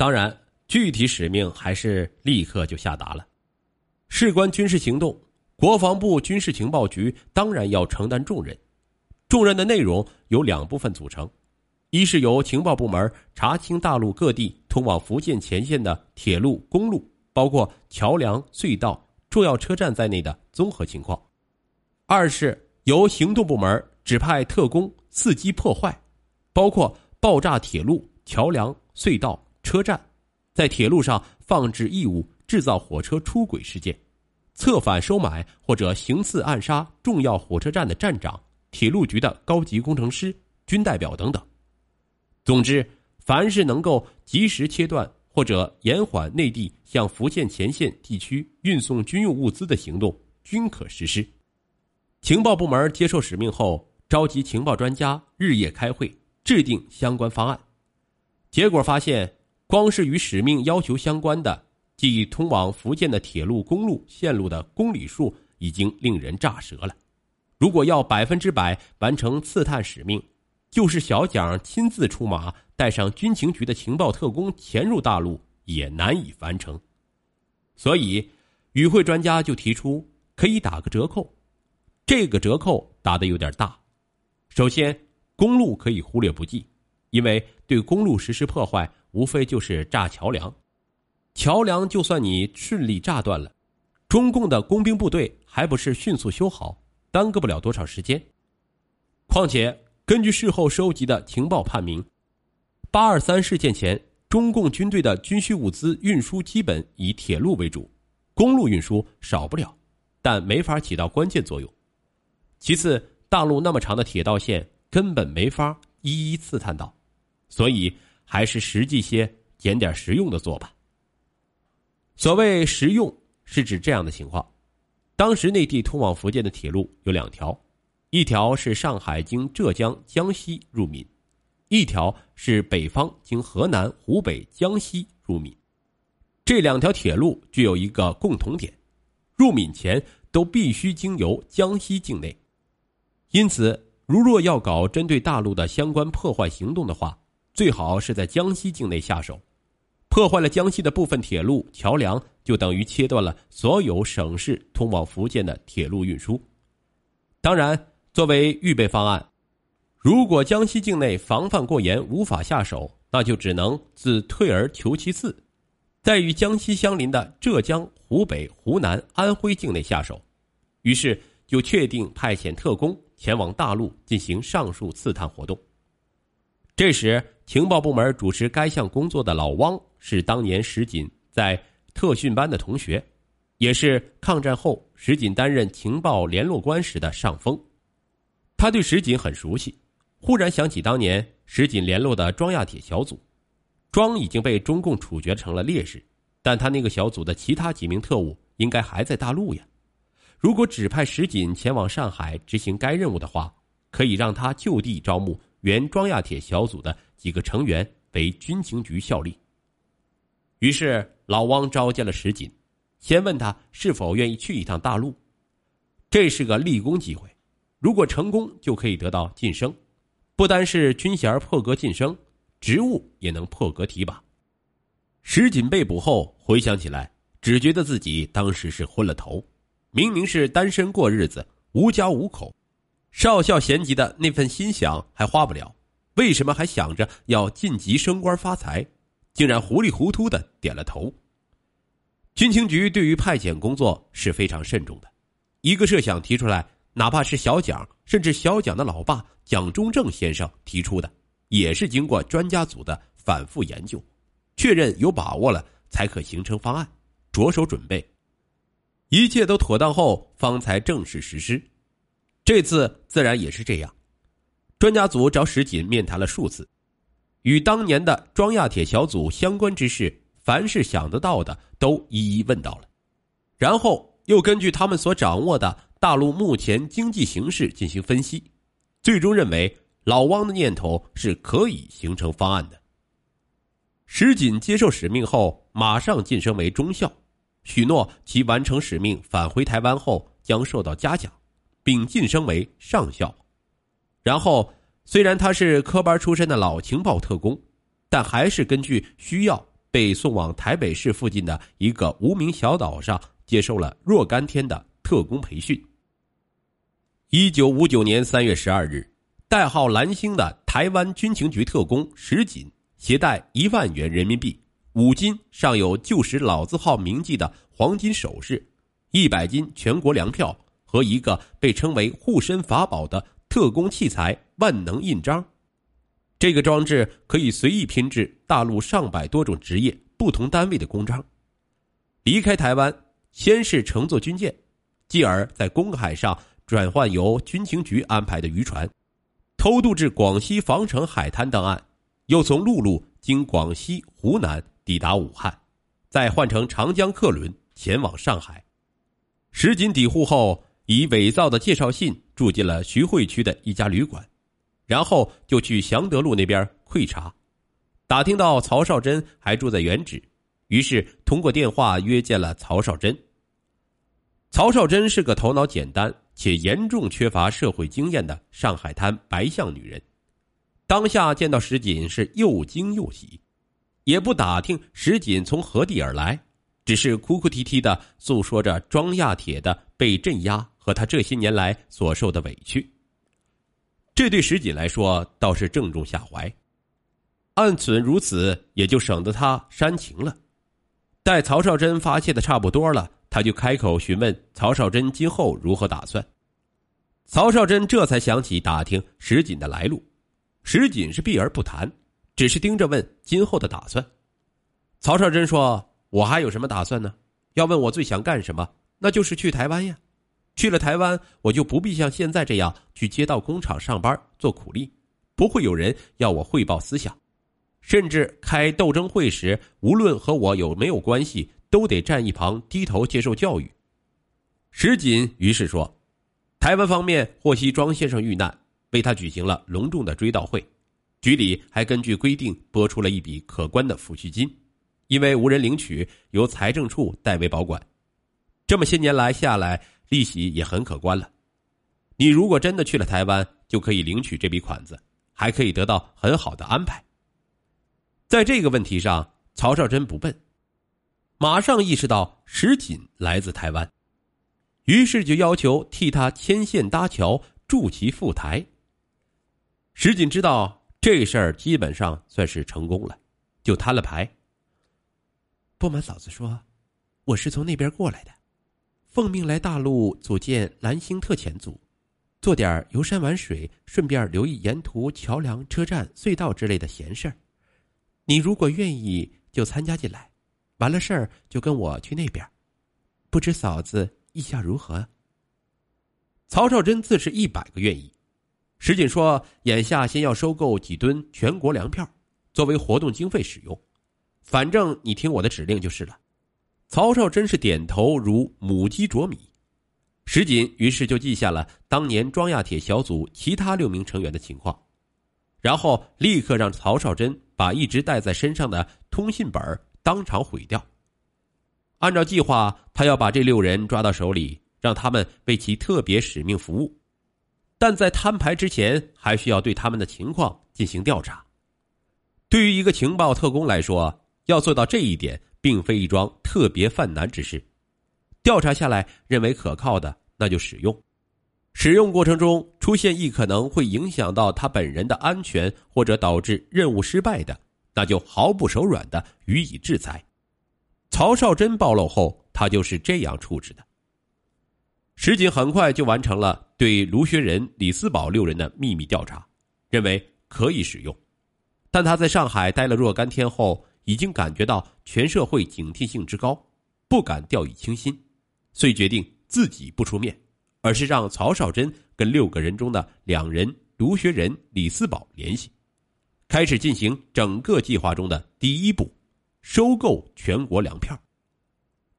当然，具体使命还是立刻就下达了。事关军事行动，国防部军事情报局当然要承担重任。重任的内容由两部分组成：一是由情报部门查清大陆各地通往福建前线的铁路、公路，包括桥梁、隧道、重要车站在内的综合情况；二是由行动部门指派特工伺机破坏，包括爆炸铁路、桥梁、隧道、车站，在铁路上放置异物。制造火车出轨事件，策反收买或者行刺暗杀重要火车站的站长、铁路局的高级工程师、军代表等等。总之，凡是能够及时切断或者延缓内地向福建前线地区运送军用物资的行动，均可实施。情报部门接受使命后，召集情报专家日夜开会，制定相关方案。结果发现，光是与使命要求相关的。即通往福建的铁路、公路线路的公里数已经令人炸舌了。如果要百分之百完成刺探使命，就是小蒋亲自出马，带上军情局的情报特工潜入大陆，也难以完成。所以，与会专家就提出可以打个折扣。这个折扣打的有点大。首先，公路可以忽略不计，因为对公路实施破坏，无非就是炸桥梁。桥梁就算你顺利炸断了，中共的工兵部队还不是迅速修好，耽搁不了多少时间。况且根据事后收集的情报判明，八二三事件前，中共军队的军需物资运输基本以铁路为主，公路运输少不了，但没法起到关键作用。其次，大陆那么长的铁道线根本没法一一刺探到，所以还是实际些，捡点实用的做吧。所谓实用，是指这样的情况：当时内地通往福建的铁路有两条，一条是上海经浙江、江西入闽，一条是北方经河南、湖北、江西入闽。这两条铁路具有一个共同点：入闽前都必须经由江西境内。因此，如若要搞针对大陆的相关破坏行动的话，最好是在江西境内下手。破坏了江西的部分铁路桥梁，就等于切断了所有省市通往福建的铁路运输。当然，作为预备方案，如果江西境内防范过严，无法下手，那就只能自退而求其次，在与江西相邻的浙江、湖北、湖南、安徽境内下手。于是，就确定派遣特工前往大陆进行上述刺探活动。这时，情报部门主持该项工作的老汪是当年石锦在特训班的同学，也是抗战后石锦担任情报联络官时的上峰。他对石锦很熟悉，忽然想起当年石锦联络的庄亚铁小组。庄已经被中共处决成了烈士，但他那个小组的其他几名特务应该还在大陆呀。如果指派石锦前往上海执行该任务的话，可以让他就地招募。原庄亚铁小组的几个成员为军情局效力。于是老汪召见了石锦，先问他是否愿意去一趟大陆。这是个立功机会，如果成功就可以得到晋升，不单是军衔破格晋升，职务也能破格提拔。石锦被捕后回想起来，只觉得自己当时是昏了头，明明是单身过日子，无家无口。少校衔级的那份心想还花不了，为什么还想着要晋级升官发财？竟然糊里糊涂的点了头。军情局对于派遣工作是非常慎重的，一个设想提出来，哪怕是小蒋，甚至小蒋的老爸蒋中正先生提出的，也是经过专家组的反复研究，确认有把握了，才可形成方案，着手准备。一切都妥当后，方才正式实施。这次自然也是这样，专家组找石锦面谈了数次，与当年的庄亚铁小组相关之事，凡是想得到的都一一问到了，然后又根据他们所掌握的大陆目前经济形势进行分析，最终认为老汪的念头是可以形成方案的。石锦接受使命后，马上晋升为中校，许诺其完成使命返回台湾后将受到嘉奖。并晋升为上校，然后虽然他是科班出身的老情报特工，但还是根据需要被送往台北市附近的一个无名小岛上接受了若干天的特工培训。一九五九年三月十二日，代号“蓝星”的台湾军情局特工石锦携带一万元人民币、五斤上有旧时老字号铭记的黄金首饰、一百斤全国粮票和一个被称为护身法宝的特工器材万能印章。这个装置可以随意拼制大陆上百多种职业、不同单位的公章。离开台湾，先是乘坐军舰，继而在公海上转换由军情局安排的渔船，偷渡至广西防城海滩登岸，又从陆路经广西、湖南抵达武汉，再换乘长江客轮前往上海。石锦抵沪后，以伪造的介绍信住进了徐汇区的一家旅馆。然后就去祥德路那边窥查，打听到曹少珍还住在原址，于是通过电话约见了曹少珍。曹少珍是个头脑简单且严重缺乏社会经验的上海滩白相女人，当下见到石锦是又惊又喜，也不打听石锦从何地而来，只是哭哭啼啼的诉说着庄亚铁的被镇压和他这些年来所受的委屈。这对石锦来说倒是正中下怀，暗存如此，也就省得他煽情了。待曹少珍发泄的差不多了，他就开口询问曹少珍今后如何打算。曹少珍这才想起打听石锦的来路，石锦是避而不谈，只是盯着问今后的打算。曹少珍说：“我还有什么打算呢？要问我最想干什么，那就是去台湾呀。”去了台湾，我就不必像现在这样去街道工厂上班做苦力，不会有人要我汇报思想，甚至开斗争会时，无论和我有没有关系，都得站一旁低头接受教育。石锦于是说：“台湾方面获悉庄先生遇难，为他举行了隆重的追悼会，局里还根据规定拨出了一笔可观的抚恤金，因为无人领取，由财政处代为保管。这么些年来下来。”利息也很可观了，你如果真的去了台湾，就可以领取这笔款子，还可以得到很好的安排。在这个问题上，曹少珍不笨，马上意识到石锦来自台湾，于是就要求替他牵线搭桥，助其赴台。石锦知道这事儿基本上算是成功了，就摊了牌。不瞒嫂子说，我是从那边过来的。奉命来大陆组建蓝星特遣组，做点游山玩水，顺便留意沿途桥梁、车站、隧道之类的闲事儿。你如果愿意，就参加进来，完了事儿就跟我去那边。不知嫂子意下如何？曹少珍自是一百个愿意。石锦说：“眼下先要收购几吨全国粮票，作为活动经费使用。反正你听我的指令就是了。”曹少真是点头如母鸡啄米，石锦于是就记下了当年庄亚铁小组其他六名成员的情况，然后立刻让曹少珍把一直带在身上的通信本当场毁掉。按照计划，他要把这六人抓到手里，让他们为其特别使命服务，但在摊牌之前，还需要对他们的情况进行调查。对于一个情报特工来说，要做到这一点。并非一桩特别犯难之事，调查下来认为可靠的，那就使用。使用过程中出现亦可能会影响到他本人的安全，或者导致任务失败的，那就毫不手软的予以制裁。曹少珍暴露后，他就是这样处置的。石井很快就完成了对卢学仁、李思宝六人的秘密调查，认为可以使用。但他在上海待了若干天后。已经感觉到全社会警惕性之高，不敢掉以轻心，遂决定自己不出面，而是让曹少珍跟六个人中的两人卢学仁、李思宝联系，开始进行整个计划中的第一步——收购全国粮票。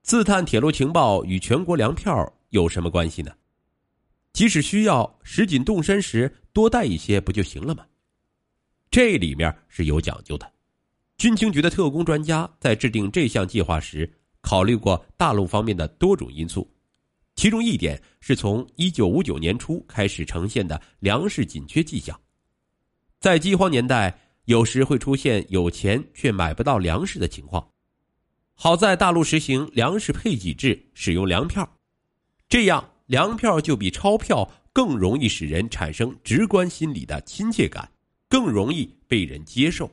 自探铁路情报与全国粮票有什么关系呢？即使需要，石锦动身时多带一些不就行了吗？这里面是有讲究的。军情局的特工专家在制定这项计划时，考虑过大陆方面的多种因素，其中一点是从一九五九年初开始呈现的粮食紧缺迹象。在饥荒年代，有时会出现有钱却买不到粮食的情况。好在大陆实行粮食配给制，使用粮票，这样粮票就比钞票更容易使人产生直观心理的亲切感，更容易被人接受。